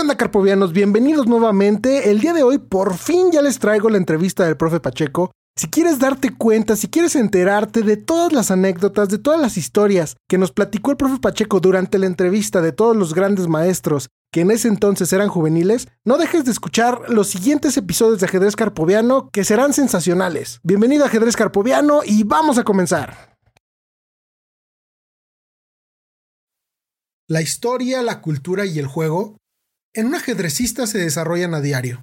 ¿Qué onda, carpovianos? Bienvenidos nuevamente. El día de hoy, por fin ya les traigo la entrevista del profe Pacheco. Si quieres darte cuenta, si quieres enterarte de todas las anécdotas, de todas las historias que nos platicó el profe Pacheco durante la entrevista de todos los grandes maestros que en ese entonces eran juveniles, no dejes de escuchar los siguientes episodios de Ajedrez Carpoviano que serán sensacionales. Bienvenido a Ajedrez Carpoviano y vamos a comenzar. La historia, la cultura y el juego en un ajedrecista se desarrollan a diario.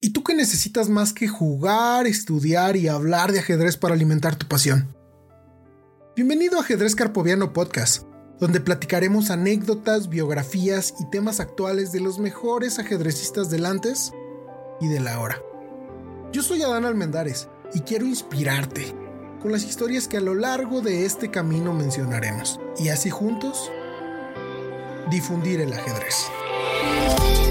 ¿Y tú qué necesitas más que jugar, estudiar y hablar de ajedrez para alimentar tu pasión? Bienvenido a Ajedrez Carpoviano Podcast, donde platicaremos anécdotas, biografías y temas actuales de los mejores ajedrecistas del antes y de la ahora. Yo soy Adán Almendares y quiero inspirarte con las historias que a lo largo de este camino mencionaremos, y así juntos difundir el ajedrez. Thank you.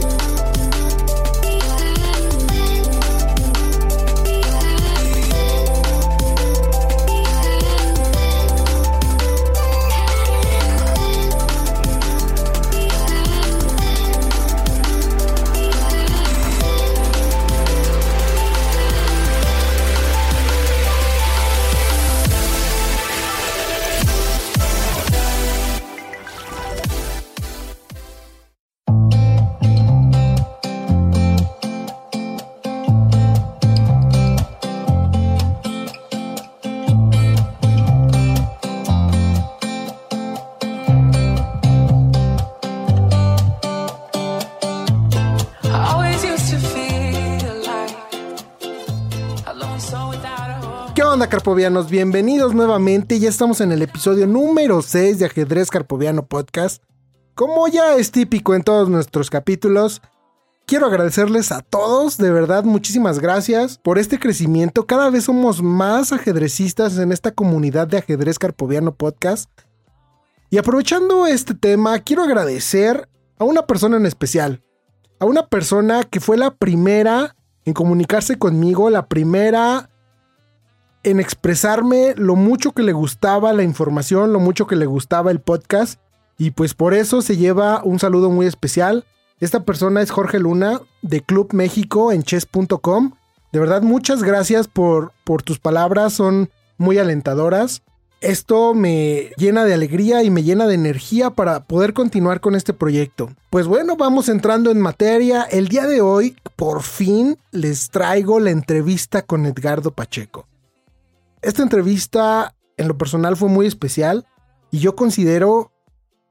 Carpovianos? Bienvenidos nuevamente. Ya estamos en el episodio número 6 de Ajedrez Carpoviano Podcast. Como ya es típico en todos nuestros capítulos, quiero agradecerles a todos, de verdad, muchísimas gracias por este crecimiento. Cada vez somos más ajedrecistas en esta comunidad de Ajedrez Carpoviano Podcast. Y aprovechando este tema, quiero agradecer a una persona en especial. A una persona que fue la primera en comunicarse conmigo, la primera en expresarme lo mucho que le gustaba la información, lo mucho que le gustaba el podcast. Y pues por eso se lleva un saludo muy especial. Esta persona es Jorge Luna de Club México en chess.com. De verdad, muchas gracias por, por tus palabras, son muy alentadoras. Esto me llena de alegría y me llena de energía para poder continuar con este proyecto. Pues bueno, vamos entrando en materia. El día de hoy, por fin, les traigo la entrevista con Edgardo Pacheco. Esta entrevista en lo personal fue muy especial y yo considero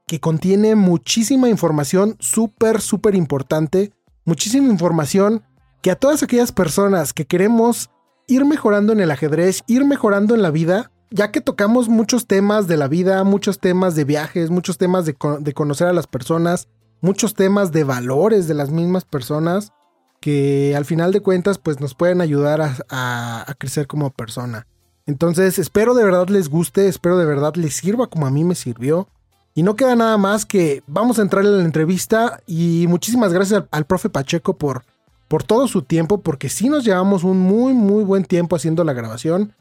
que contiene muchísima información súper, súper importante, muchísima información que a todas aquellas personas que queremos ir mejorando en el ajedrez, ir mejorando en la vida, ya que tocamos muchos temas de la vida, muchos temas de viajes, muchos temas de, conocer a las personas, muchos temas de valores de las mismas personas, que al final de cuentas pues nos pueden ayudar a crecer como persona. Entonces espero de verdad les guste, espero de verdad les sirva como a mí me sirvió. Y no queda nada más que vamos a entrar en la entrevista y muchísimas gracias al, profe Pacheco por, por todo su tiempo, porque sí nos llevamos un muy muy buen tiempo haciendo la grabación.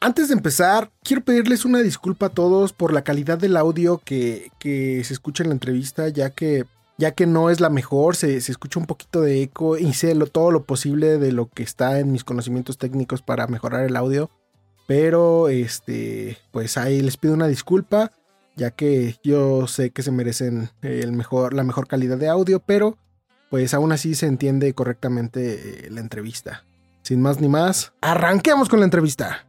Antes de empezar, quiero pedirles una disculpa a todos por la calidad del audio que, se escucha en la entrevista, ya que, ya que no es la mejor, se, escucha un poquito de eco, hice todo lo posible de lo que está en mis conocimientos técnicos para mejorar el audio. Pero este, pues ahí les pido una disculpa, ya que yo sé que se merecen el mejor, la mejor calidad de audio, pero pues aún así se entiende correctamente eh, la entrevista. Sin más ni más, arranquemos con la entrevista.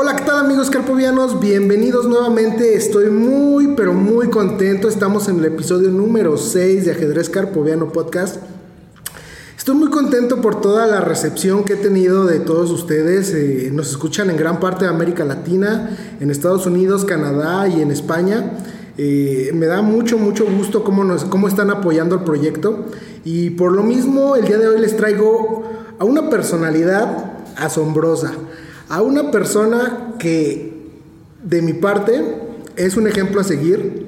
Hola, ¿qué tal amigos carpovianos? Bienvenidos nuevamente. Estoy muy, pero muy contento. Estamos en el episodio número 6 de Ajedrez Carpoviano Podcast. Estoy muy contento por toda la recepción que he tenido de todos ustedes. Eh, nos escuchan en gran parte de América Latina, en Estados Unidos, Canadá y en España. Eh, me da mucho, mucho gusto cómo, nos, cómo están apoyando el proyecto. Y por lo mismo, el día de hoy les traigo a una personalidad asombrosa a una persona que de mi parte es un ejemplo a seguir.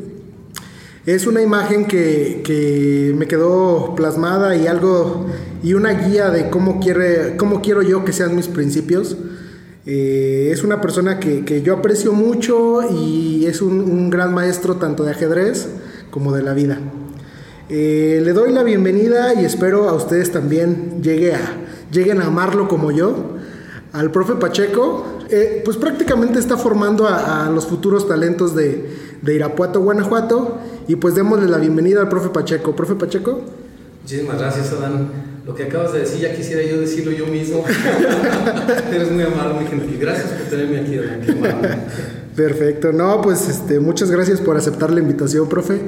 Es una imagen que, me quedó plasmada y algo y una guía de cómo quiere cómo quiero yo que sean mis principios. Eh, es una persona que, yo aprecio mucho y es un, gran maestro tanto de ajedrez como de la vida. Eh, le doy la bienvenida y espero a ustedes también llegue a, lleguen a amarlo como yo. Al profe Pacheco, eh, pues prácticamente está formando a, los futuros talentos de, de Irapuato, Guanajuato. Y pues démosle la bienvenida al profe Pacheco. Profe Pacheco. Muchísimas gracias, Adán. Lo que acabas de decir, ya quisiera yo decirlo yo mismo. Eres muy amable, muy gentil. Gracias por tenerme aquí, Perfecto. No, pues este, muchas gracias por aceptar la invitación, profe.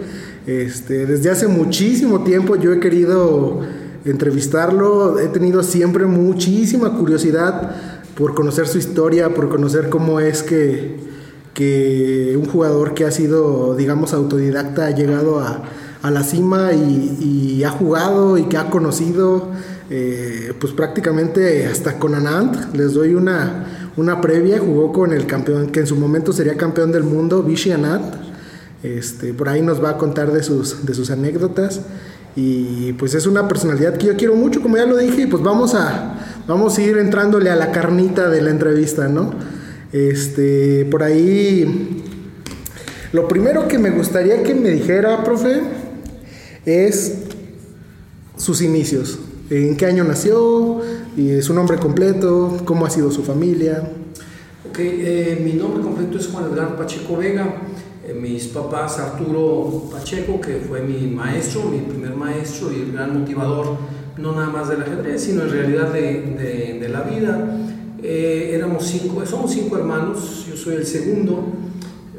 Este, desde hace muchísimo tiempo yo he querido entrevistarlo. He tenido siempre muchísima curiosidad por conocer su historia, por conocer cómo es que, que un jugador que ha sido, digamos, autodidacta ha llegado a a la cima y, ha jugado y que ha conocido, eh, pues prácticamente hasta con Anand. Les doy una, una previa, jugó con el campeón, que en su momento sería campeón del mundo, Vichy Anand. Este, por ahí nos va a contar de sus, de sus anécdotas. Y pues es una personalidad que yo quiero mucho, como ya lo dije, y pues vamos a, vamos a ir entrándole a la carnita de la entrevista, ¿no? Este, por ahí, lo primero que me gustaría que me dijera, profe, es sus inicios. ¿En qué año nació? Y su nombre completo, cómo ha sido su familia. Ok, eh, mi nombre completo es Juan Edgar Pacheco Vega. Eh, mis papás, Arturo Pacheco, que fue mi maestro, mi primer maestro y el gran motivador, no nada más del ajedrez, sino en realidad de, de, la vida. Eh, éramos cinco, somos cinco hermanos, yo soy el segundo.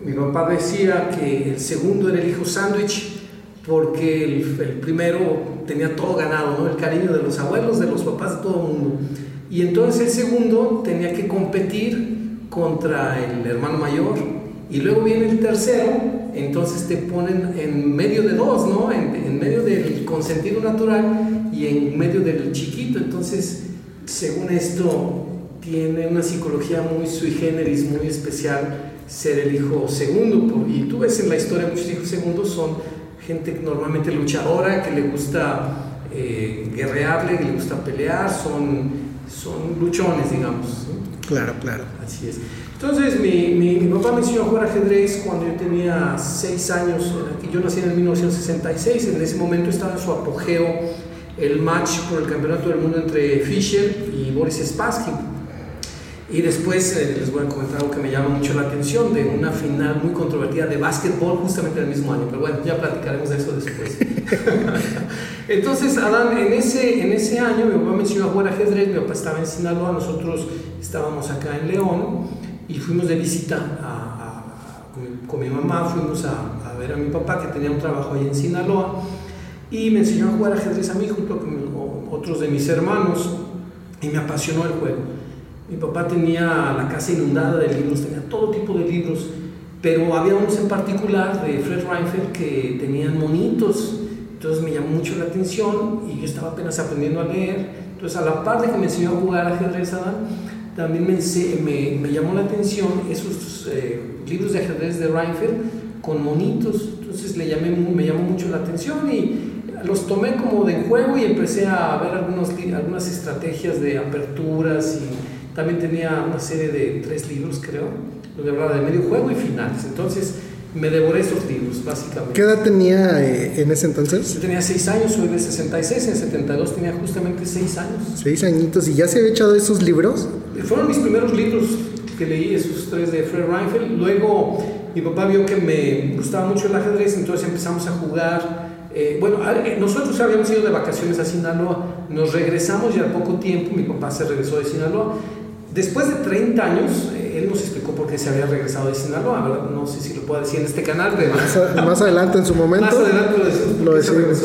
Mi papá decía que el segundo era el hijo sándwich porque el, primero tenía todo ganado, ¿no? el cariño de los abuelos, de los papás, de todo el mundo. Y entonces el segundo tenía que competir contra el hermano mayor. Y luego viene el tercero, entonces te ponen en medio de dos, ¿no? En, en medio del consentido natural y en medio del chiquito. Entonces, según esto, tiene una psicología muy sui generis, muy especial ser el hijo segundo. Y tú ves en la historia muchos hijos segundos son gente normalmente luchadora, que le gusta eh, guerrearle, que le gusta pelear, son, son luchones, digamos. Claro, claro. Así es. Entonces, mi, mi, papá me enseñó a jugar ajedrez cuando yo tenía 6 años. Yo nací en el 1966. En ese momento estaba en su apogeo el match por el campeonato del mundo entre Fischer y Boris Spassky y después eh, les voy a comentar algo que me llama mucho la atención de una final muy controvertida de básquetbol justamente el mismo año. Pero bueno, ya platicaremos de eso después. Entonces, Adán, en ese, en ese año mi papá me enseñó a jugar ajedrez, mi papá estaba en Sinaloa, nosotros estábamos acá en León y fuimos de visita con, mi, mamá, fuimos a, a, ver a mi papá que tenía un trabajo ahí en Sinaloa y me enseñó a jugar ajedrez a mí junto con otros de mis hermanos y me apasionó el juego. Mi papá tenía la casa inundada de libros, tenía todo tipo de libros, pero había unos en particular de Fred Reinfeldt que tenían monitos, entonces me llamó mucho la atención y yo estaba apenas aprendiendo a leer. Entonces, a la par de que me enseñó a jugar ajedrez, también me, me, llamó la atención esos eh, libros de ajedrez de Reinfeldt con monitos. Entonces, le llamé, me llamó mucho la atención y los tomé como de juego y empecé a ver algunos, algunas estrategias de aperturas y también tenía una serie de tres libros, creo, donde hablaba de medio juego y finales. Entonces, me devoré esos libros, básicamente. ¿Qué edad tenía eh, en ese entonces? Yo tenía seis años, soy de 66, en 72 tenía justamente seis años. Seis añitos, ¿y ya se había echado esos libros? Fueron mis primeros libros que leí, esos tres de Fred Reinfeldt. Luego, mi papá vio que me gustaba mucho el ajedrez, entonces empezamos a jugar eh, bueno, eh, nosotros habíamos ido de vacaciones a Sinaloa, nos regresamos y al poco tiempo mi papá se regresó de Sinaloa. Después de 30 años, eh, él nos explicó por qué se había regresado de Sinaloa, ¿verdad? No sé si lo puedo decir en este canal. Pero... Más, adelante en su momento. Más adelante lo decimos.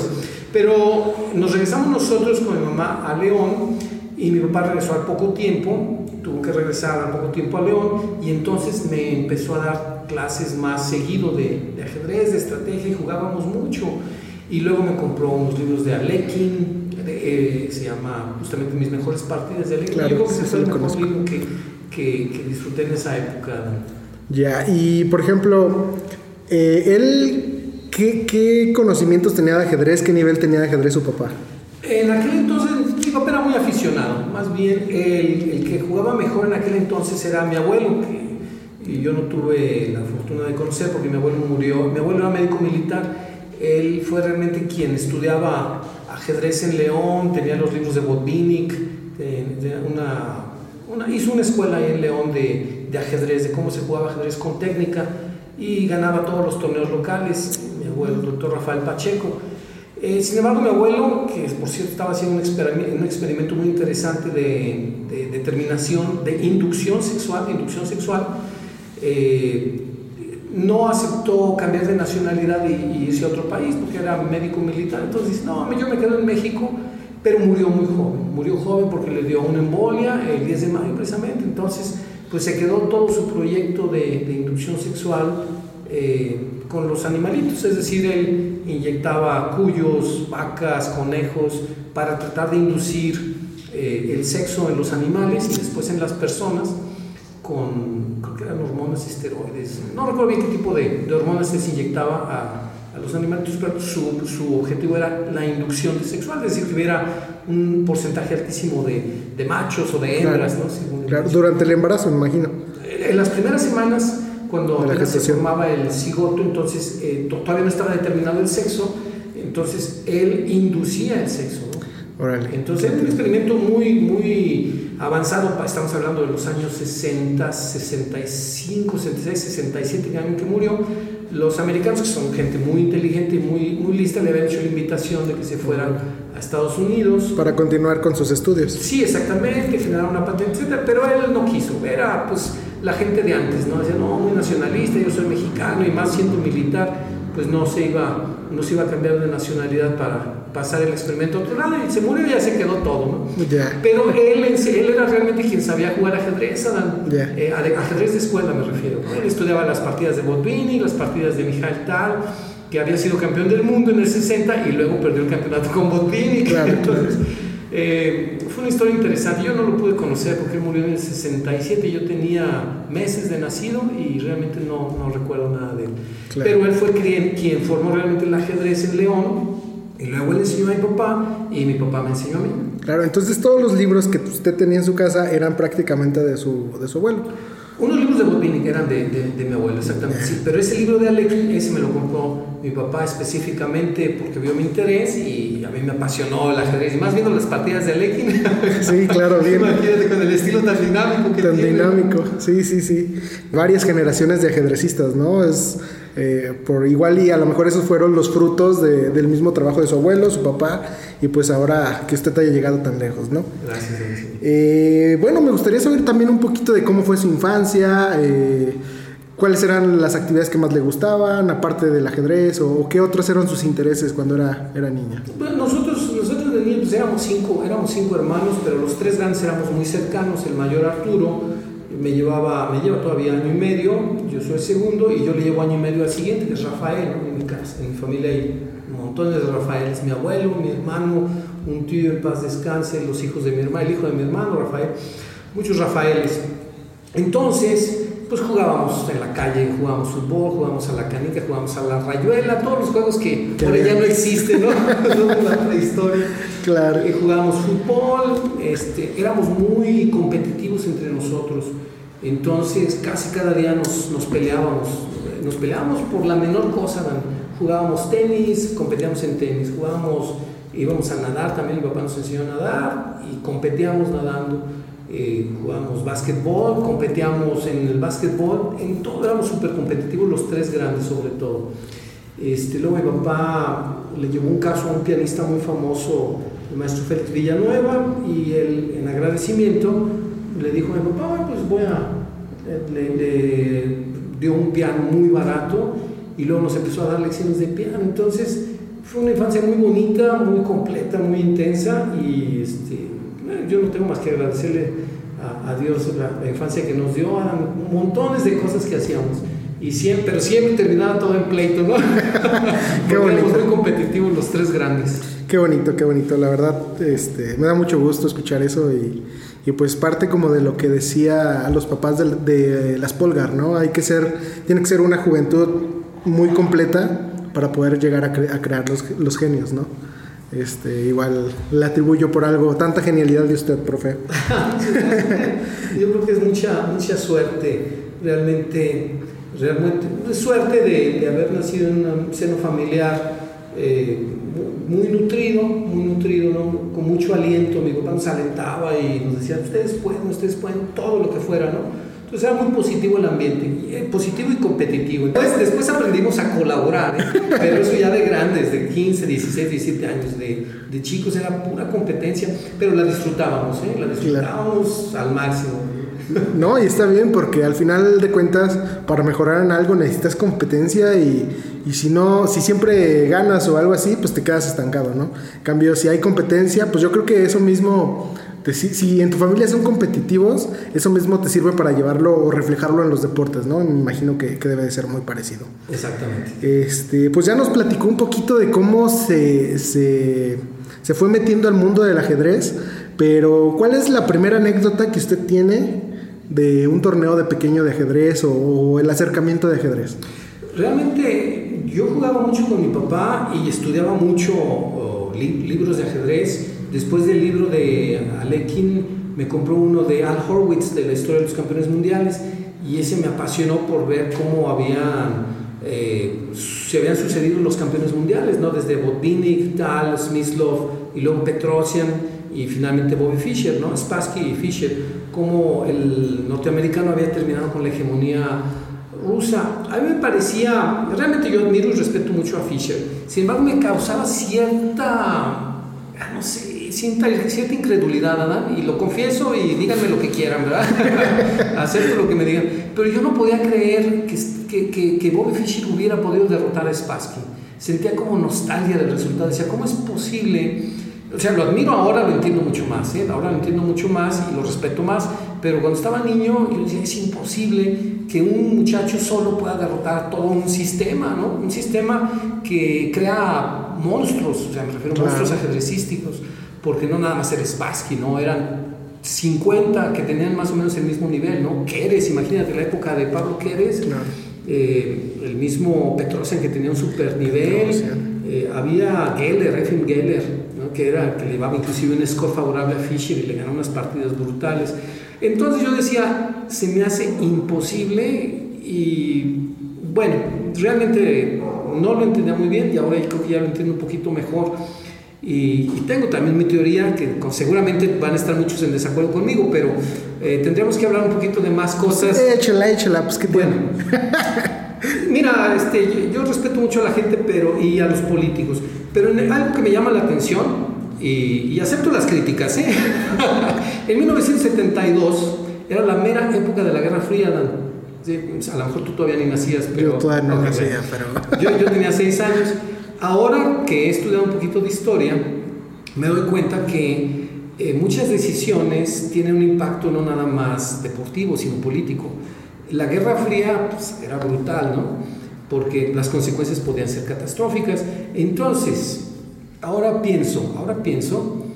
Pero nos regresamos nosotros con mi mamá a León y mi papá regresó al poco tiempo, tuvo que regresar al poco tiempo a León y entonces me empezó a dar clases más seguido de, de ajedrez, de estrategia y jugábamos mucho. Y luego me compró unos libros de Alekin, eh, se llama justamente Mis mejores partidas de Alekin. Claro, Yo creo que ese fue el mejor libro que, que, que, disfruté en esa época. Ya, y por ejemplo, eh, él, ¿qué, ¿qué, conocimientos tenía de ajedrez? ¿Qué nivel tenía de ajedrez su papá? En aquel entonces mi papá era muy aficionado, más bien el, el, que jugaba mejor en aquel entonces era mi abuelo, que y yo no tuve la fortuna de conocer porque mi abuelo murió, mi abuelo era médico militar, él fue realmente quien estudiaba ajedrez en León, tenía los libros de Botvinnik, hizo una escuela ahí en León de, ajedrez, de cómo se jugaba ajedrez con técnica y ganaba todos los torneos locales, mi abuelo, el doctor Rafael Pacheco. Eh, sin embargo, mi abuelo, que por cierto estaba haciendo un experimento, muy interesante de, de, determinación, de inducción sexual, inducción sexual, eh, no aceptó cambiar de nacionalidad y, irse a otro país porque era médico militar. Entonces dice, no, yo me quedo en México, pero murió muy joven. Murió joven porque le dio una embolia el 10 de mayo precisamente. Entonces, pues se quedó todo su proyecto de, inducción sexual eh, con los animalitos, es decir, él inyectaba cuyos, vacas, conejos, para tratar de inducir eh, el sexo en los animales y después en las personas con, eran hormonas esteroides, no recuerdo bien qué tipo de, de hormonas se inyectaba a, a los animales, pero su, su, objetivo era la inducción sexual, es decir, que hubiera un porcentaje altísimo de, de machos o de hembras, claro, ¿no? claro, durante el embarazo, me imagino. En las primeras semanas cuando se formaba el cigoto, entonces eh, todavía no estaba determinado el sexo, entonces él inducía el sexo. ¿no? Entonces era un experimento muy, muy avanzado, estamos hablando de los años 60, 65, 66, 67, que que murió. Los americanos, que son gente muy inteligente y muy, muy lista, le habían hecho la invitación de que se fueran a Estados Unidos. Para continuar con sus estudios. Sí, exactamente, generar una patente, etc. Pero él no quiso, era pues la gente de antes, ¿no? Decía, no, muy nacionalista, yo soy mexicano y más siendo militar, pues no se iba, no se iba a cambiar de nacionalidad para pasar el experimento a otro lado y se murió y ya se quedó todo, ¿no? Yeah. Pero él, él era realmente quien sabía jugar ajedrez, Adán, Yeah. eh, ajedrez de escuela me refiero. Él estudiaba las partidas de Botvinnik, las partidas de Mijail Tal, que había sido campeón del mundo en el 60 y luego perdió el campeonato con Botvinnik, Claro, entonces... Eh, fue una historia interesante. Yo no lo pude conocer porque él murió en el 67. Yo tenía meses de nacido y realmente no, no recuerdo nada de él. Claro. Pero él fue quien, quien formó realmente el ajedrez en León. Y luego él enseñó a mi papá y mi papá me enseñó a mí. Claro, entonces todos los libros que usted tenía en su casa eran prácticamente de su, de su abuelo. Unos libros de Botvinnik eran de, de, de, mi abuelo, exactamente, sí. Pero ese libro de Alekhine, ese me lo compró mi papá específicamente porque vio mi interés y a mí me apasionó el ajedrez. Y más viendo las partidas de Alekhine. Sí, claro, bien. Imagínate con el estilo tan dinámico que Tan tiene. dinámico, sí, sí, sí. Varias generaciones de ajedrecistas, ¿no? Es eh, por igual y a lo mejor esos fueron los frutos de, del mismo trabajo de su abuelo, su papá, y pues ahora que usted haya llegado tan lejos, ¿no? Gracias. gracias. Eh, bueno, me gustaría saber también un poquito de cómo fue su infancia, eh, cuáles eran las actividades que más le gustaban, aparte del ajedrez, o, o qué otros eran sus intereses cuando era, era niña. Bueno, nosotros, nosotros de niños pues éramos cinco, éramos cinco hermanos, pero los tres grandes éramos muy cercanos. El mayor Arturo me llevaba, me lleva todavía año y medio, yo soy el segundo, y yo le llevo año y medio al siguiente, que es Rafael, en mi casa, en mi familia hay montones de Rafaeles, mi abuelo, mi hermano, un tío en paz descanse, los hijos de mi hermano, el hijo de mi hermano, Rafael, muchos Rafaeles. Entonces, pues jugábamos en la calle, jugábamos fútbol, jugábamos a la canica, jugábamos a la rayuela, todos los juegos que por allá no existen, ¿no? Son la prehistoria. Claro. Eh, jugábamos fútbol, este, éramos muy competitivos entre nosotros. Entonces, casi cada día nos, nos peleábamos. Nos peleábamos por la menor cosa. Jugábamos tenis, competíamos en tenis. Jugábamos, íbamos a nadar también. Mi papá nos enseñó a nadar y competíamos nadando. Eh, jugábamos básquetbol, competíamos en el básquetbol. En todo éramos súper competitivos, los tres grandes sobre todo. Este, luego mi papá le llevó un caso a un pianista muy famoso, el maestro Félix Villanueva, y él en agradecimiento le dijo a mi papá, pues voy a, le, le, dio un piano muy barato y luego nos empezó a dar lecciones de piano. Entonces fue una infancia muy bonita, muy completa, muy intensa y este, yo no tengo más que agradecerle a, a Dios la, la, infancia que nos dio, a montones de cosas que hacíamos. Y siempre, pero siempre terminaba todo en pleito, ¿no? Qué bonito. Éramos muy competitivos los tres grandes. Qué bonito, qué bonito. La verdad, este, me da mucho gusto escuchar eso y, y pues parte como de lo que decía a los papás de, de, las Polgar, ¿no? Hay que ser, tiene que ser una juventud muy completa para poder llegar a, cre a crear los, los, genios, ¿no? Este, igual le atribuyo por algo tanta genialidad de usted, profe. Yo creo que es mucha, mucha suerte, realmente, realmente, suerte de, haber nacido en un seno familiar eh, muy nutrido, muy nutrido, ¿no? con mucho aliento. Mi papá nos alentaba y nos decía, ustedes pueden, ustedes pueden, todo lo que fuera, ¿no? Entonces era muy positivo el ambiente, eh, positivo y competitivo. Entonces después aprendimos a colaborar, ¿eh? pero eso ya de grandes, de 15, 16, 17 años, de, de chicos, era pura competencia, pero la disfrutábamos, ¿eh? la disfrutábamos al máximo. No, y está bien porque al final de cuentas para mejorar en algo necesitas competencia y, y, si no, si siempre ganas o algo así, pues te quedas estancado, ¿no? En cambio, si hay competencia, pues yo creo que eso mismo si, en tu familia son competitivos, eso mismo te sirve para llevarlo o reflejarlo en los deportes, ¿no? Me imagino que, debe de ser muy parecido. Exactamente. Este, pues ya nos platicó un poquito de cómo se, se, fue metiendo al mundo del ajedrez, pero ¿cuál es la primera anécdota que usted tiene de un torneo de pequeño de ajedrez o, el acercamiento de ajedrez? Realmente yo jugaba mucho con mi papá y estudiaba mucho libros de ajedrez Después del libro de Alekin, me compró uno de Al Horwitz de la historia de los campeones mundiales y ese me apasionó por ver cómo habían, eh, se habían sucedido los campeones mundiales, ¿no? desde Botvinnik, Tal, Smyslov y luego Petrosian y finalmente Bobby Fischer, ¿no? Spassky y Fischer, cómo el norteamericano había terminado con la hegemonía rusa. A mí me parecía, realmente yo admiro y respeto mucho a Fischer, sin embargo me causaba cierta, no sé, cierta incredulidad, y lo confieso y díganme lo que quieran, ¿verdad? Acepto lo que me digan. Pero yo no podía creer que, que, que, Bobby Fischer hubiera podido derrotar a Spassky. Sentía como nostalgia del resultado. Decía, ¿cómo es posible? O sea, lo admiro ahora, lo entiendo mucho más, ¿eh? ahora lo entiendo mucho más y lo respeto más, pero cuando estaba niño yo decía, es imposible que un muchacho solo pueda derrotar todo un sistema, ¿no? Un sistema que crea monstruos, o sea, me refiero a monstruos ajedrecísticos porque no nada más eres Spassky, ¿no? Eran 50 que tenían más o menos el mismo nivel, ¿no? Keres, imagínate la época de Pablo Keres, eh, el mismo Petrosian que tenía un super nivel, eh, había Geller, Efim Geller, ¿no? que, era, que le llevaba inclusive un score favorable a Fischer y le ganó unas partidas brutales. Entonces yo decía, se me hace imposible y bueno, realmente no lo entendía muy bien y ahora creo que ya lo entiendo un poquito mejor. Y, tengo también mi teoría, que seguramente van a estar muchos en desacuerdo conmigo, pero eh, tendríamos que hablar un poquito de más cosas. Échala, échala, pues qué bueno. Mira, este, yo, respeto mucho a la gente pero, y a los políticos, pero en algo que me llama la atención, y, acepto las críticas, ¿eh? en 1972 era la mera época de la Guerra Fría, a lo mejor tú todavía ni nacías, pero... Yo todavía no nacía, pero... Yo, yo tenía seis años. Ahora que he estudiado un poquito de historia, me doy cuenta que eh, muchas decisiones tienen un impacto no nada más deportivo, sino político. La Guerra Fría pues, era brutal, ¿no? Porque las consecuencias podían ser catastróficas. Entonces, ahora pienso, ahora pienso,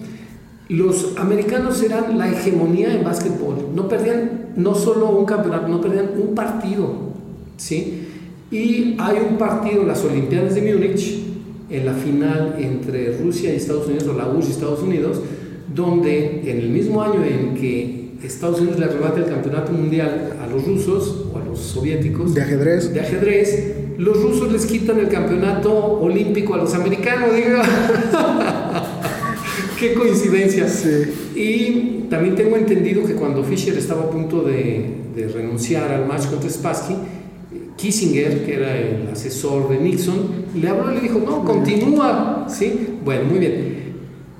los americanos eran la hegemonía en básquetbol. No perdían no solo un campeonato, no perdían un partido, ¿sí? Y hay un partido, las Olimpiadas de Múnich, en la final entre Rusia y Estados Unidos, o la URSS y Estados Unidos, donde en el mismo año en que Estados Unidos le arrebata el campeonato mundial a los rusos o a los soviéticos de ajedrez, de ajedrez los rusos les quitan el campeonato olímpico a los americanos, digo. Qué coincidencia. Y también tengo entendido que cuando Fischer estaba a punto de, de renunciar al match contra Spassky, Kissinger, que era el asesor de Nixon, le habló y le dijo, no, continúa, ¿sí? Bueno, muy bien.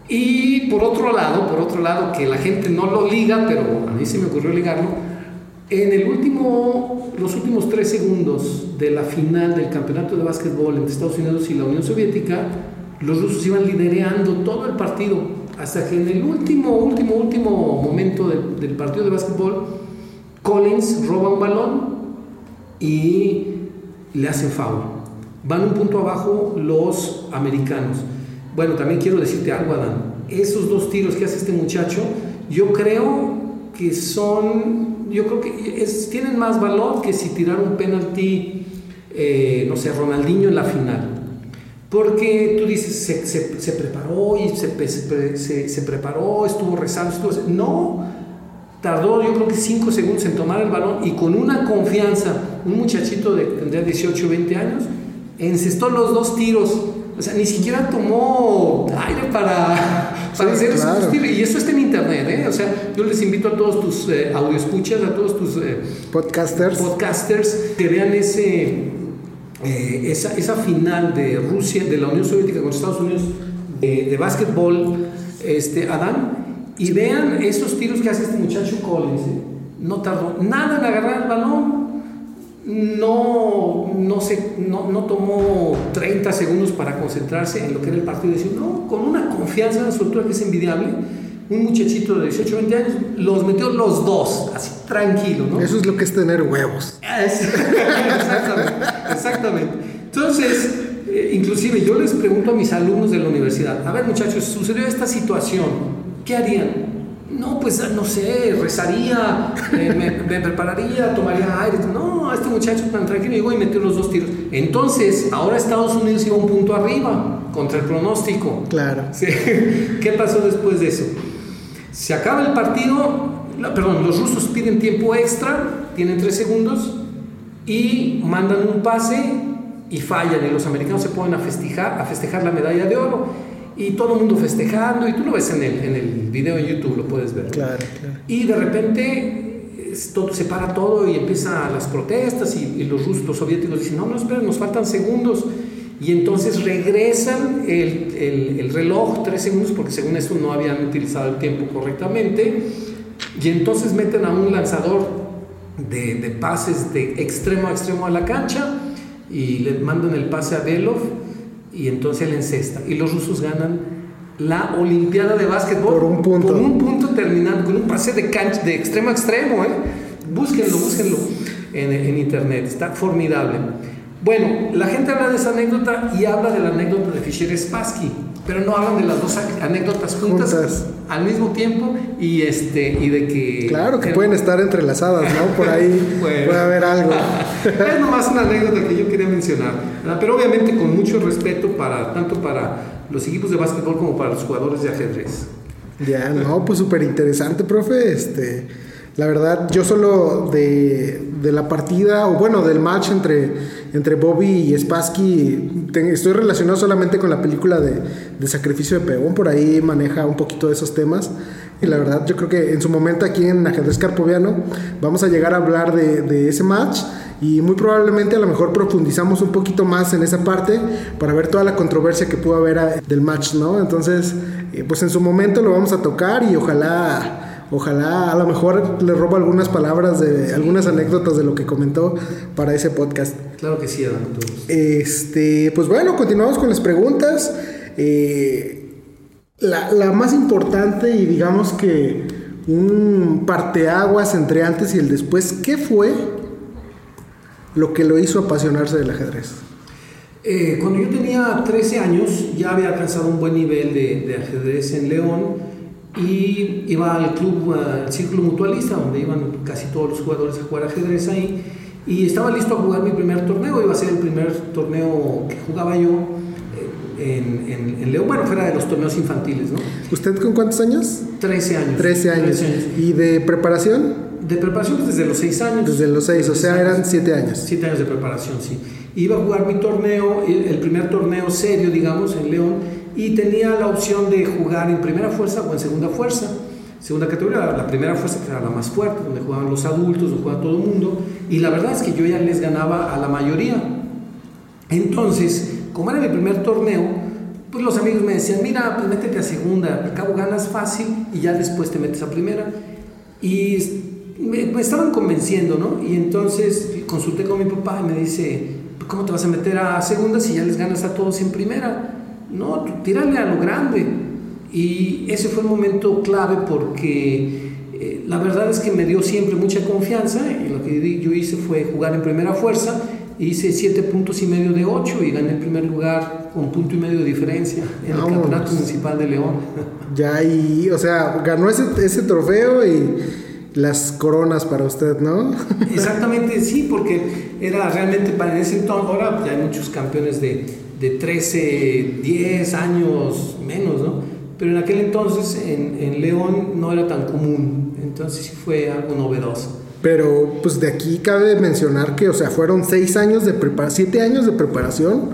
Y por otro lado, por otro lado, que la gente no lo liga, pero a mí se me ocurrió ligarlo, en el último, los últimos tres segundos de la final del campeonato de básquetbol entre Estados Unidos y la Unión Soviética, los rusos iban liderando todo el partido, hasta que en el último, último, último momento del partido de básquetbol, Collins roba un balón y le hacen foul. Van un punto abajo los americanos. Bueno, también quiero decirte algo, Adán. Esos dos tiros que hace este muchacho, yo creo que son, yo creo que tienen más valor que si tirar un penalti, eh, no sé, Ronaldinho en la final. Porque tú dices, se, se, se preparó y se, preparó, estuvo rezando, estuvo... No, tardó yo creo que 5 segundos en tomar el balón y con una confianza, un muchachito de tendría 18 o 20 años, encestó los dos tiros. O sea, ni siquiera tomó aire para, para hacer esos tiros. Y eso está en internet, ¿eh? O sea, yo les invito a todos tus eh, escuchas a todos tus eh, podcasters. podcasters que vean ese eh, esa, esa, final de Rusia, de la Unión Soviética con Estados Unidos de, de básquetbol, este, Adán, y vean esos tiros que hace este muchacho Collins. ¿eh? No tardó nada en agarrar el balón, no, no, se, no, no, tomó 30 segundos para concentrarse en lo que era el partido y decir, no, con una confianza en la soltura que es envidiable un muchachito de 18, 20 años, los metió los dos, así tranquilo, ¿no? Eso es lo que es tener huevos. exactamente, exactamente. Entonces, eh, inclusive yo les pregunto a mis alumnos de la universidad, a ver muchachos, sucedió esta situación, ¿qué harían? No, pues no sé, rezaría, eh, me, prepararía, tomaría aire. No, este muchacho tan tranquilo llegó y metió los dos tiros. Entonces, ahora Estados Unidos iba un punto arriba contra el pronóstico. Claro. ¿Qué pasó después de eso? Se acaba el partido, perdón, los rusos piden tiempo extra, tienen tres segundos y mandan un pase y fallan y los americanos se ponen a festejar, a festejar la medalla de oro y todo el mundo festejando y tú lo ves en el, en el video en YouTube, lo puedes ver. Claro, claro. Y de repente todo, se para todo y empiezan las protestas y, los rusos, los soviéticos dicen, no, no, esperen, nos faltan segundos. Y entonces regresan el, el, el, reloj tres segundos porque según eso no habían utilizado el tiempo correctamente. Y entonces meten a un lanzador de, de pases de extremo a extremo a la cancha y le mandan el pase a Belov y entonces él encesta. Y los rusos ganan la Olimpiada de Básquetbol por un punto. Por un punto terminando con un pase de cancha de extremo a extremo. ¿eh? Búsquenlo, búsquenlo en, en internet. Está formidable. Bueno, la gente habla de esa anécdota y habla de la anécdota de Fischer Spassky, pero no hablan de las dos anécdotas juntas, al mismo tiempo y este y de que claro que pueden estar entrelazadas, ¿no? Por ahí puede haber algo. es nomás una anécdota que yo quería mencionar, pero obviamente con mucho respeto para tanto para los equipos de básquetbol como para los jugadores de ajedrez. Ya, no, pues súper interesante, profe. Este, la verdad, yo solo de, de, la partida, o bueno, del match entre, entre Bobby y Spassky, estoy relacionado solamente con la película de, de, Sacrificio de Peón, por ahí maneja un poquito de esos temas. Y la verdad, yo creo que en su momento aquí en Ajedrez Carpoviano vamos a llegar a hablar de, de ese match y muy probablemente a lo mejor profundizamos un poquito más en esa parte para ver toda la controversia que pudo haber del match, ¿no? Entonces, eh, pues en su momento lo vamos a tocar y ojalá Ojalá a lo mejor le robo algunas palabras de algunas anécdotas de lo que comentó para ese podcast. Claro que sí, Adam. Este, pues bueno, continuamos con las preguntas. Eh, la, la, más importante y digamos que un parteaguas entre antes y el después, ¿qué fue lo que lo hizo apasionarse del ajedrez? Eh, cuando yo tenía 13 años ya había alcanzado un buen nivel de, de ajedrez en León y iba al club, al círculo mutualista, donde iban casi todos los jugadores a jugar ajedrez ahí, y estaba listo a jugar mi primer torneo, iba a ser el primer torneo que jugaba yo eh, en, en, León, bueno, fuera de los torneos infantiles, ¿no? ¿Usted con cuántos años? 13 años. 13 años. ¿Y de preparación? De preparación pues, desde los 6 años. Desde los 6, o sea, eran 7 años. 7 años de preparación, sí. Iba a jugar mi torneo, el primer torneo serio, digamos, en León, y tenía la opción de jugar en primera fuerza o en segunda fuerza. Segunda categoría, la primera fuerza que era la más fuerte, donde jugaban los adultos, donde jugaba todo el mundo, y la verdad es que yo ya les ganaba a la mayoría. Entonces, como era mi primer torneo, pues los amigos me decían, mira, pues métete a segunda, al cabo ganas fácil y ya después te metes a primera. Y me, me estaban convenciendo, ¿no? Y entonces consulté con mi papá y me dice, ¿cómo te vas a meter a segunda si ya les ganas a todos en primera? No, tírale a lo grande. Y ese fue un momento clave porque eh, la verdad es que me dio siempre mucha confianza y lo que yo hice fue jugar en primera fuerza. Hice siete puntos y medio de ocho y gané el primer lugar con punto y medio de diferencia en el Campeonato Municipal de León. Ya, y, o sea, ganó ese, ese trofeo y las coronas para usted, ¿no? Exactamente, sí, porque era realmente para ese entonces, ahora ya hay muchos campeones de, de 13, 10 años menos, ¿no? Pero en aquel entonces en, en León no era tan común, entonces sí fue algo novedoso. Pero pues de aquí cabe mencionar que, o sea, fueron seis años de preparación, siete años de preparación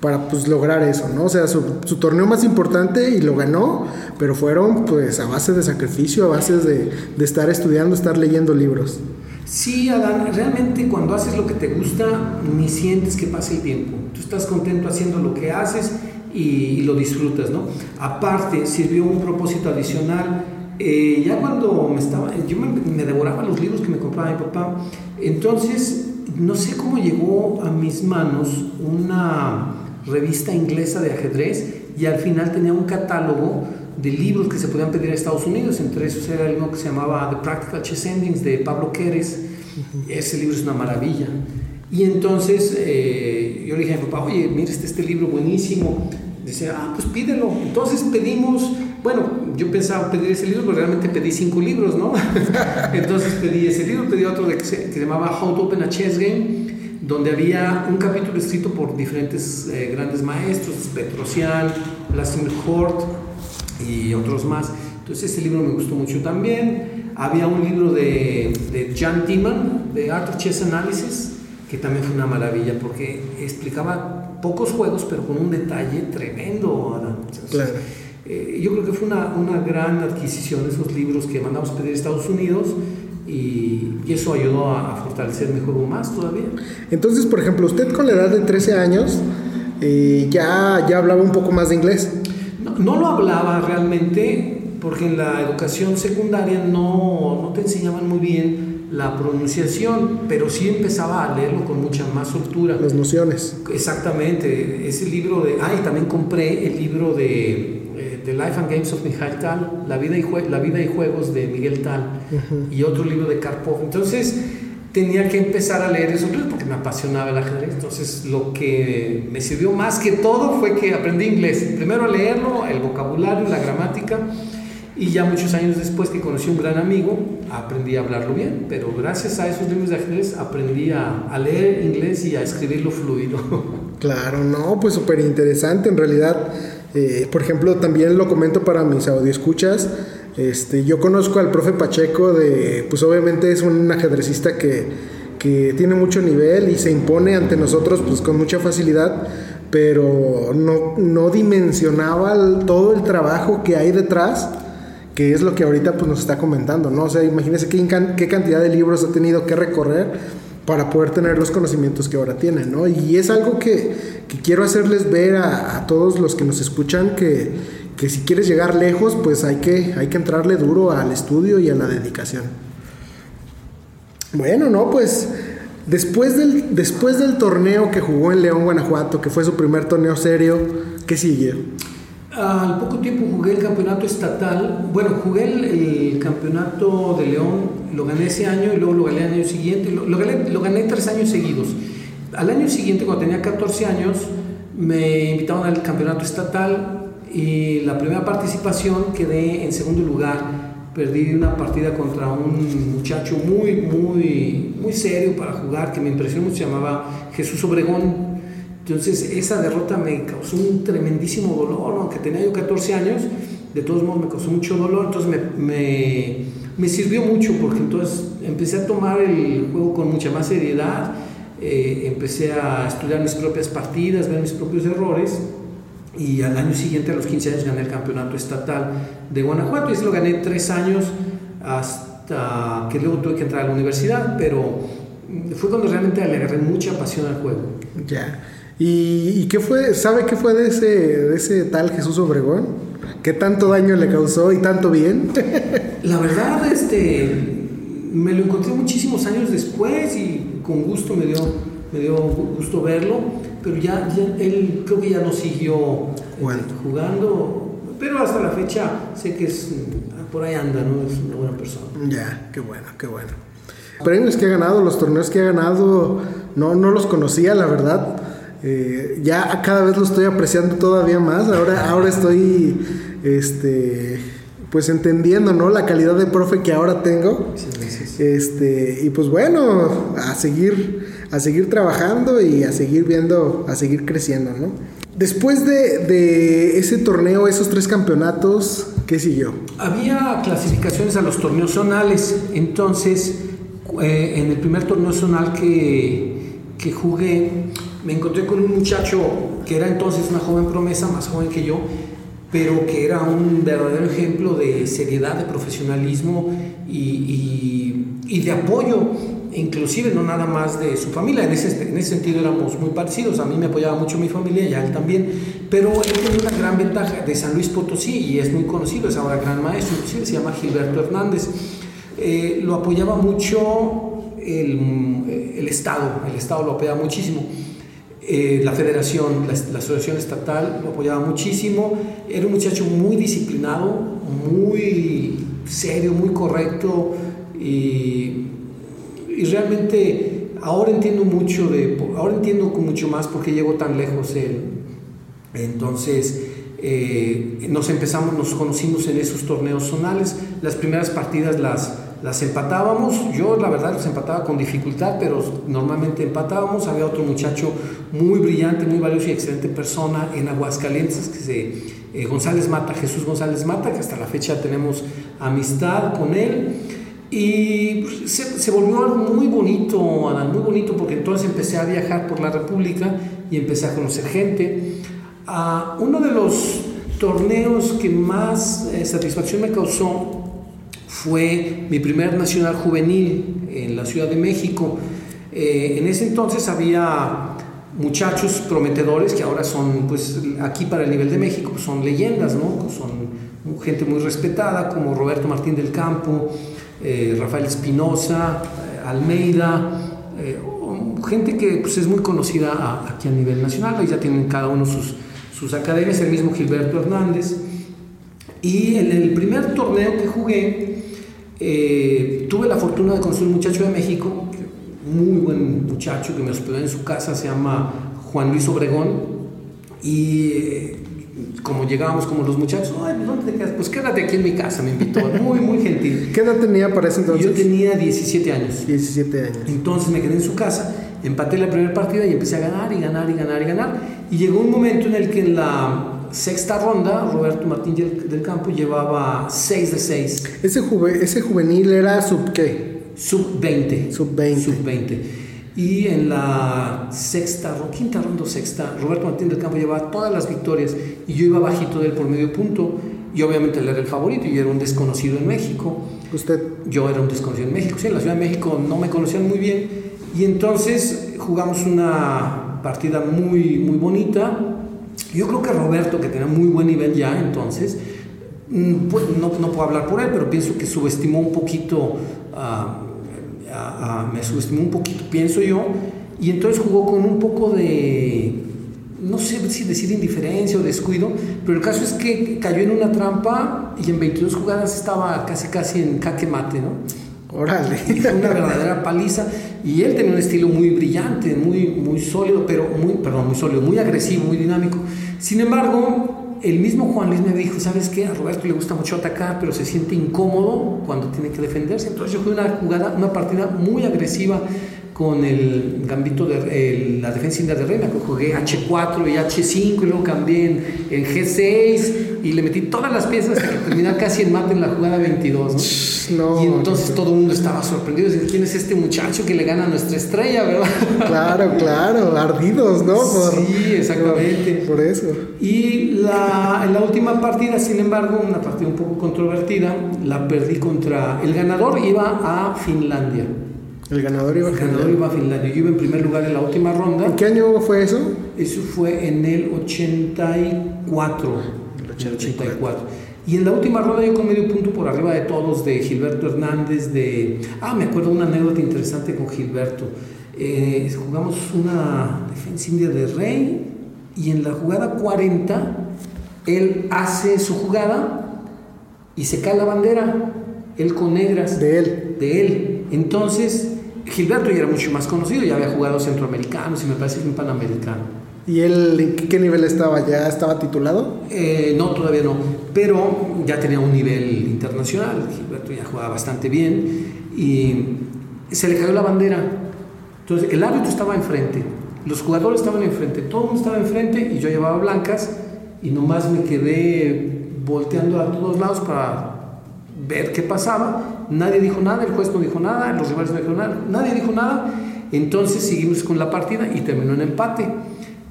para pues lograr eso, ¿no? O sea, su, su, torneo más importante y lo ganó, pero fueron pues a base de sacrificio, a base de, de estar estudiando, estar leyendo libros. Sí, Adán, realmente cuando haces lo que te gusta, ni sientes que pase el tiempo. Tú estás contento haciendo lo que haces y, lo disfrutas, ¿no? Aparte, sirvió un propósito adicional. Eh, ya cuando me estaba, yo me, devoraba los libros que me compraba mi papá, entonces no sé cómo llegó a mis manos una revista inglesa de ajedrez y al final tenía un catálogo de libros que se podían pedir a Estados Unidos, entre esos era uno que se llamaba The Practical Chess Endings de Pablo Queres, ese libro es una maravilla. Y entonces eh, yo le dije a mi papá, oye, mira este, este libro buenísimo, dice, ah, pues pídelo. Entonces pedimos, bueno, yo pensaba pedir ese libro, pero realmente pedí cinco libros, ¿no? entonces pedí ese libro, pedí otro de, que, se, que se llamaba How to Open a Chess Game, donde había un capítulo escrito por diferentes eh, grandes maestros, Petrosian, Vladimir Hort y otros más. Entonces ese libro me gustó mucho también. Había un libro de, de Jan Timan, de Art of Chess Analysis, que también fue una maravilla porque explicaba pocos juegos, pero con un detalle tremendo. Entonces, Claro. eh, yo creo que fue una, una gran adquisición esos libros que mandamos pedir a Estados Unidos y, y eso ayudó a, a fortalecer mi juego más todavía. Entonces, por ejemplo, usted con la edad de 13 años eh, ya, ya hablaba un poco más de inglés. No, no, lo hablaba realmente porque en la educación secundaria no, no te enseñaban muy bien la pronunciación, pero sí empezaba a leerlo con mucha más soltura. Las nociones. Exactamente, ese libro de... Ah, y también compré el libro de, The Life and Games of Mijail Tal, La vida y, Jue la vida y Juegos de Miguel Tal, uh -huh. y otro libro de Karpov. Entonces tenía que empezar a leer esos libros porque me apasionaba el ajedrez. Entonces lo que me sirvió más que todo fue que aprendí inglés. Primero a leerlo, el vocabulario, la gramática. Y ya muchos años después que conocí un gran amigo, aprendí a hablarlo bien, pero gracias a esos libros de ajedrez aprendí a, a leer inglés y a escribirlo fluido. Claro, no, pues súper interesante en realidad. Eh, por ejemplo, también lo comento para mis escuchas Este, yo conozco al profe Pacheco de, pues obviamente es un ajedrecista que, que tiene mucho nivel y se impone ante nosotros pues con mucha facilidad, pero no, no dimensionaba el, todo el trabajo que hay detrás que es lo que ahorita pues, nos está comentando, ¿no? O sea, imagínense qué, qué, cantidad de libros ha tenido que recorrer para poder tener los conocimientos que ahora tiene, ¿no? Y es algo que, que quiero hacerles ver a, a, todos los que nos escuchan que, que, si quieres llegar lejos, pues hay que, hay que entrarle duro al estudio y a la dedicación. Bueno, no, pues después del, después del torneo que jugó en León, Guanajuato, que fue su primer torneo serio, ¿qué sigue? Al poco tiempo jugué el campeonato estatal. Bueno, jugué el, campeonato de León, lo gané ese año y luego lo gané el año siguiente. Lo, lo, gané, lo gané tres años seguidos. Al año siguiente, cuando tenía 14 años, me invitaron al campeonato estatal y la primera participación quedé en segundo lugar. Perdí una partida contra un muchacho muy, muy, muy serio para jugar que me impresionó mucho, se llamaba Jesús Obregón entonces esa derrota me causó un tremendísimo dolor, aunque tenía yo 14 años, de todos modos me causó mucho dolor, entonces me, me, me sirvió mucho porque entonces empecé a tomar el juego con mucha más seriedad, eh, empecé a estudiar mis propias partidas, ver mis propios errores y al año siguiente, a los 15 años, gané el campeonato estatal de Guanajuato y eso lo gané tres años hasta que luego tuve que entrar a la universidad, pero fue cuando realmente le agarré mucha pasión al juego. Ya. ¿Y, ¿Y, qué fue? ¿Sabe qué fue de ese, de ese tal Jesús Obregón? ¿Qué tanto daño le causó y tanto bien? La verdad, este, me lo encontré muchísimos años después y con gusto me dio, me dio gusto verlo, pero ya, ya él creo que ya no siguió bueno. este, jugando, pero hasta la fecha sé que es, por ahí anda, ¿no? Es una buena persona. Ya, qué bueno, qué bueno. Premios que ha ganado, los torneos que ha ganado, no, no los conocía, la verdad. Eh, ya cada vez lo estoy apreciando todavía más. Ahora, ahora estoy este, pues entendiendo ¿no? la calidad de profe que ahora tengo. Este, y pues bueno, a seguir, a seguir trabajando y a seguir viendo, a seguir creciendo, ¿no? Después de, de, ese torneo, esos tres campeonatos, ¿qué siguió? Había clasificaciones a los torneos zonales, entonces eh, en el primer torneo zonal que, que jugué, me encontré con un muchacho que era entonces una joven promesa, más joven que yo, pero que era un verdadero ejemplo de seriedad, de profesionalismo y, y, y de apoyo inclusive no nada más de su familia, en ese, en ese sentido éramos muy parecidos, a mí me apoyaba mucho mi familia y a él también, pero él tenía una gran ventaja de San Luis Potosí y es muy conocido, es ahora gran maestro, inclusive se llama Gilberto Hernández, eh, lo apoyaba mucho el, el, Estado, el Estado lo apoyaba muchísimo. Eh, la federación, la, asociación estatal lo apoyaba muchísimo. Era un muchacho muy disciplinado, muy serio, muy correcto y y realmente ahora entiendo mucho de, ahora entiendo mucho más por qué llegó tan lejos él. Entonces, eh, nos empezamos, nos conocimos en esos torneos zonales. Las primeras partidas las, las empatábamos. Yo, la verdad, las empataba con dificultad, pero normalmente empatábamos. Había otro muchacho muy brillante, muy valioso y excelente persona en Aguascalientes, que se, eh, González Mata, Jesús González Mata, que hasta la fecha tenemos amistad con él. Y se, se, volvió algo muy bonito, Adán, muy bonito, porque entonces empecé a viajar por la República y empecé a conocer gente. Uh, uno de los torneos que más eh, satisfacción me causó fue mi primer nacional juvenil en la Ciudad de México. Eh, en ese entonces había muchachos prometedores que ahora son, pues aquí para el nivel de México, pues, son leyendas, ¿no? Son gente muy respetada, como Roberto Martín del Campo, eh, Rafael Espinosa, eh, Almeida, gente que pues, es muy conocida aquí a nivel nacional, ya tienen cada uno sus, sus academias, el mismo Gilberto Hernández. Y en el primer torneo que jugué, tuve la fortuna de conocer un muchacho de México, muy buen muchacho que me hospedó en su casa, se llama Juan Luis Obregón, y como llegábamos como los muchachos, Ay, pues, ¿dónde te quedas? Pues quédate aquí en mi casa, me invitó, muy, muy gentil. ¿Qué edad tenía para ese entonces? Yo tenía 17 años. 17 años. Entonces me quedé en su casa, empaté la primera partida y empecé a ganar y ganar y ganar y ganar. Y llegó un momento en el que en la sexta ronda, Roberto Martín del Campo llevaba 6 de 6. ¿Ese, juve, ese juvenil era sub qué? Sub 20. Sub 20. Sub 20. Y en la sexta, quinta ronda sexta, Roberto Martín del Campo llevaba todas las victorias y yo iba bajito de él por medio punto. Y obviamente él era el favorito y era un desconocido en México. ¿Usted? Yo era un desconocido en México, sí, en la Ciudad de México no me conocían muy bien. Y entonces jugamos una partida muy, muy bonita. Yo creo que Roberto, que tenía muy buen nivel ya entonces, mm, pues, no, no puedo hablar por él, pero pienso que subestimó un poquito. Me subestimó un poquito, pienso yo, y entonces jugó con un poco de, no sé si decir indiferencia o descuido, pero el caso es que cayó en una trampa y en 22 jugadas estaba casi casi en caque mate, ¿no? Órale. fue una verdadera paliza. Y él tenía un estilo muy brillante, muy, muy sólido, pero muy, perdón, muy sólido, muy agresivo, muy dinámico. Sin embargo, el mismo Juan Luis me dijo, ¿sabes qué? A Roberto le gusta mucho atacar, pero se siente incómodo cuando tiene que defenderse. Entonces yo jugué una jugada, una partida muy agresiva con el gambito de la defensa india de reina, que jugué H4 y H5 y luego cambié en, G6 y le metí todas las piezas que terminar casi en mate en la jugada 22, ¿no? y entonces todo el mundo estaba sorprendido, quién es este muchacho que le gana a nuestra estrella, ¿verdad? Claro, claro, ardidos, ¿no? sí, exactamente. Por, eso. Y la, en la última partida, sin embargo, una partida un poco controvertida, la perdí contra el ganador, iba a Finlandia. El ganador iba a Finlandia. El ganador iba a Finlandia. Yo iba en primer lugar en la última ronda. ¿En qué año fue eso? Eso fue en el 84. El 84. Y en la última ronda yo con medio punto por arriba de todos, de Gilberto Hernández, de... Ah, me acuerdo una anécdota interesante con Gilberto. Eh, jugamos una defensa india de rey y en la jugada 40 él hace su jugada y se cae la bandera, él con negras. De él. De él. Entonces Gilberto ya era mucho más conocido, ya había jugado centroamericanos y me parece que un panamericano. ¿Y él en qué nivel estaba? ¿Ya estaba titulado? Eh, no, todavía no, pero ya tenía un nivel internacional. Gilberto ya jugaba bastante bien y se le cayó la bandera. Entonces el árbitro estaba enfrente Los jugadores estaban enfrente, todo el mundo estaba enfrente y yo llevaba blancas y nomás me quedé volteando a todos lados para ver qué pasaba. Nadie dijo nada, el juez no dijo nada, los rivales no dijeron nada, nadie dijo nada. Entonces seguimos con la partida y terminó en empate.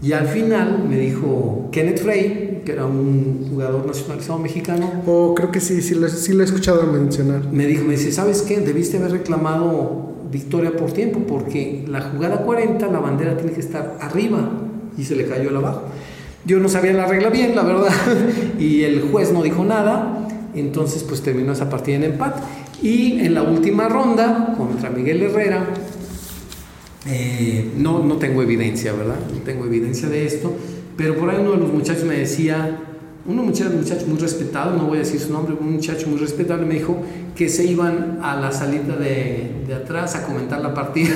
Y al final me dijo Kenneth Frey, que era un jugador nacionalizado mexicano. Oh, creo que sí, sí lo, sí lo he escuchado mencionar. Me dijo, me dice, ¿sabes qué? Debiste haber reclamado victoria por tiempo, porque la jugada 40, la bandera tiene que estar arriba y se le cayó el abajo. Yo no sabía la regla bien, la verdad, y el juez no dijo nada, entonces pues terminó esa partida en empate. Y en la última ronda, contra Miguel Herrera, eh, no, no tengo evidencia, ¿verdad? No tengo evidencia de esto, pero por ahí uno de los muchachos me decía, uno muchacho, muchacho muy respetado, no voy a decir su nombre, un muchacho muy respetable me dijo que se iban a la salita de, de atrás a comentar la partida.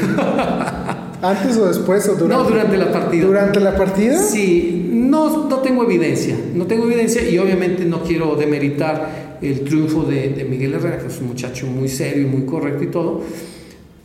¿Antes o después o durante? No, durante la partida. ¿Durante la partida? Sí, no, no tengo evidencia, no tengo evidencia y obviamente no quiero demeritar el triunfo de, de Miguel Herrera, que es un muchacho muy serio y muy correcto y todo,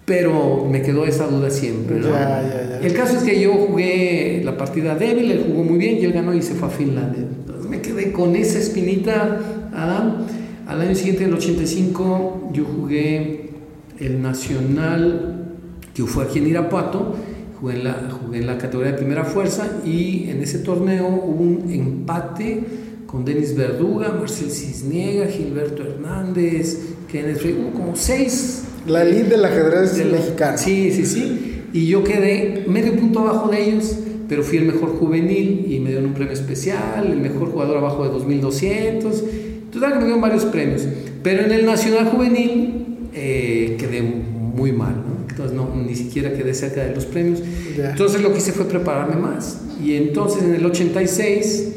pero me quedó esa duda siempre. ¿no? Ya, ya, ya. El caso es que yo jugué la partida débil, él jugó muy bien y él ganó y se fue a Finlandia. Entonces me quedé con esa espinita, Adam. Al año siguiente, en el 85, yo jugué el Nacional, que fue aquí en Irapuato, jugué en, la, jugué en la categoría de primera fuerza y en ese torneo hubo un empate con Denis Verduga, Marcel Cisniega, Gilberto Hernández, Kenneth Frey, hubo como seis La elite del ajedrez de la- mexicano. Sí, sí, sí. Y yo quedé medio punto abajo de ellos, pero fui el mejor juvenil y me dieron un premio especial, el mejor jugador abajo de 2200. Total me dieron varios premios. Pero en el Nacional Juvenil eh, quedé muy mal. Entonces no, ni siquiera quedé cerca de los premios. Ya. Entonces lo que hice fue prepararme más. Y entonces en el 86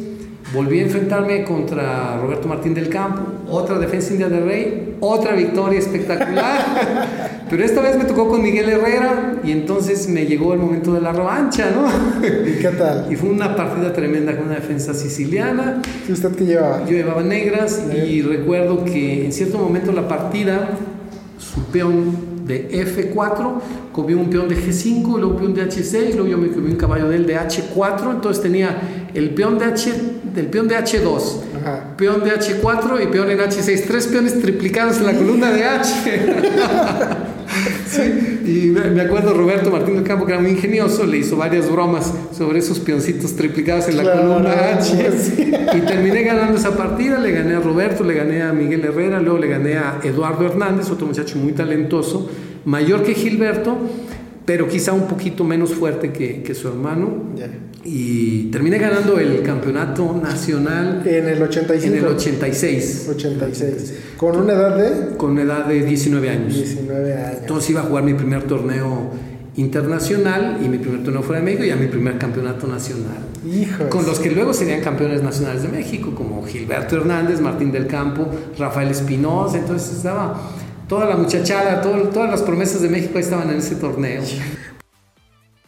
volví a enfrentarme contra Roberto Martín del Campo, otra defensa india del Rey, otra victoria espectacular. Pero esta vez me tocó con Miguel Herrera y entonces me llegó el momento de la revancha, ¿no? ¿Y qué tal? Y fue una partida tremenda con una defensa siciliana. ¿Sí usted qué llevaba? Yo llevaba negras y recuerdo que en cierto momento la partida, su peón de F4 comió un peón de G5 y luego un peón de H6, luego yo me comí un caballo de él de H4, entonces tenía el peón de H, del peón de H2, Ajá. peón de H4 y peón en H6, tres peones triplicados en la columna de H. Sí, y me acuerdo Roberto Martín del Campo, que era muy ingenioso, le hizo varias bromas sobre esos peoncitos triplicados en la Claro, columna H. sí. Y terminé ganando esa partida, le gané a Roberto, le gané a Miguel Herrera, luego le gané a Eduardo Hernández, otro muchacho muy talentoso, mayor que Gilberto, pero quizá un poquito menos fuerte que, que su hermano. Y terminé ganando el campeonato nacional En el 85. en el 86, 86. Con una edad de con edad de 19 años. 19 años. Entonces iba a jugar mi primer torneo internacional y mi primer torneo fuera de México y a mi primer campeonato nacional. Hijos. Con los que luego serían campeones nacionales de México, como Gilberto Hernández, Martín del Campo, Rafael Espinosa. Entonces estaba toda la muchachada, todo- todas las promesas de México estaban en ese torneo.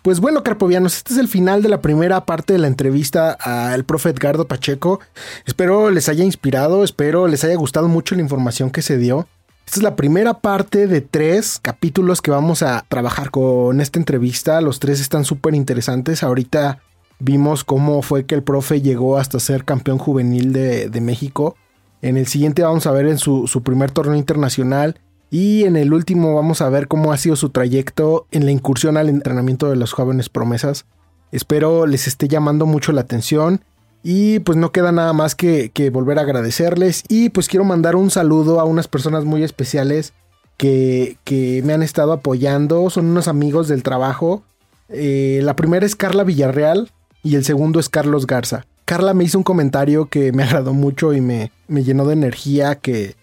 Pues bueno, carpovianos, este es el final de la primera parte de la entrevista al profe Edgardo Pacheco. Espero les haya inspirado, espero les haya gustado mucho la información que se dio. Esta es la primera parte de tres capítulos que vamos a trabajar con esta entrevista. Los tres están súper interesantes. Ahorita vimos cómo fue que el profe llegó hasta ser campeón juvenil de, México. En el siguiente vamos a ver en su primer torneo internacional. Y en el último vamos a ver cómo ha sido su trayecto en la incursión al entrenamiento de los jóvenes promesas. Espero les esté llamando mucho la atención. Y pues no queda nada más que, volver a agradecerles. Y pues quiero mandar un saludo a unas personas muy especiales que, que me han estado apoyando. Son unos amigos del trabajo. Eh, la primera es Carla Villarreal y el segundo es Carlos Garza. Carla me hizo un comentario que me agradó mucho y me, me llenó de energía que,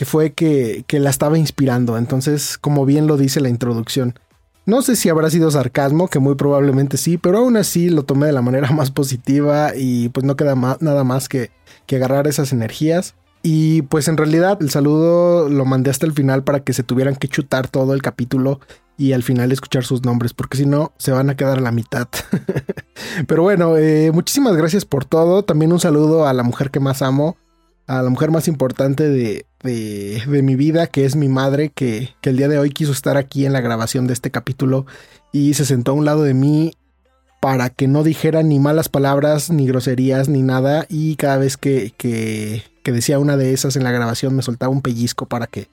que fue que, que la estaba inspirando. Entonces, como bien lo dice la introducción, no sé si habrá sido sarcasmo, que muy probablemente sí, pero aún así lo tomé de la manera más positiva y pues no queda nada más que, que agarrar esas energías. Y pues en realidad el saludo lo mandé hasta el final para que se tuvieran que chutar todo el capítulo y al final escuchar sus nombres, porque si no se van a quedar a la mitad. Pero bueno, eh, muchísimas gracias por todo. También un saludo a la mujer que más amo, a la mujer más importante de, de, mi vida, que es mi madre, que, que el día de hoy quiso estar aquí en la grabación de este capítulo y se sentó a un lado de mí para que no dijera ni malas palabras, ni groserías, ni nada. Y cada vez que, que, que decía una de esas en la grabación me soltaba un pellizco para que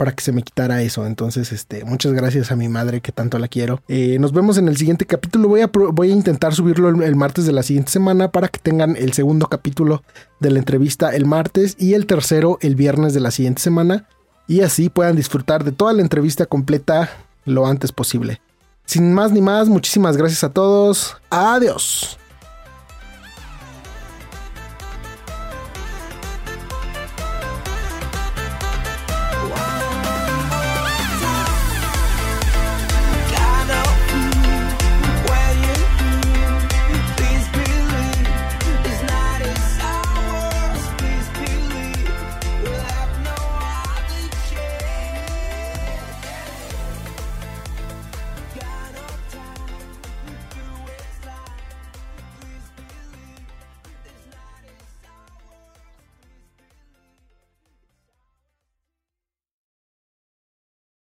para que se me quitara eso. Entonces, este, muchas gracias a mi madre que tanto la quiero. Eh, nos vemos en el siguiente capítulo. Voy a, voy a intentar subirlo el, martes de la siguiente semana para que tengan el segundo capítulo de la entrevista el martes y el tercero el viernes de la siguiente semana. Y así puedan disfrutar de toda la entrevista completa lo antes posible. Sin más ni más, muchísimas gracias a todos. Adiós.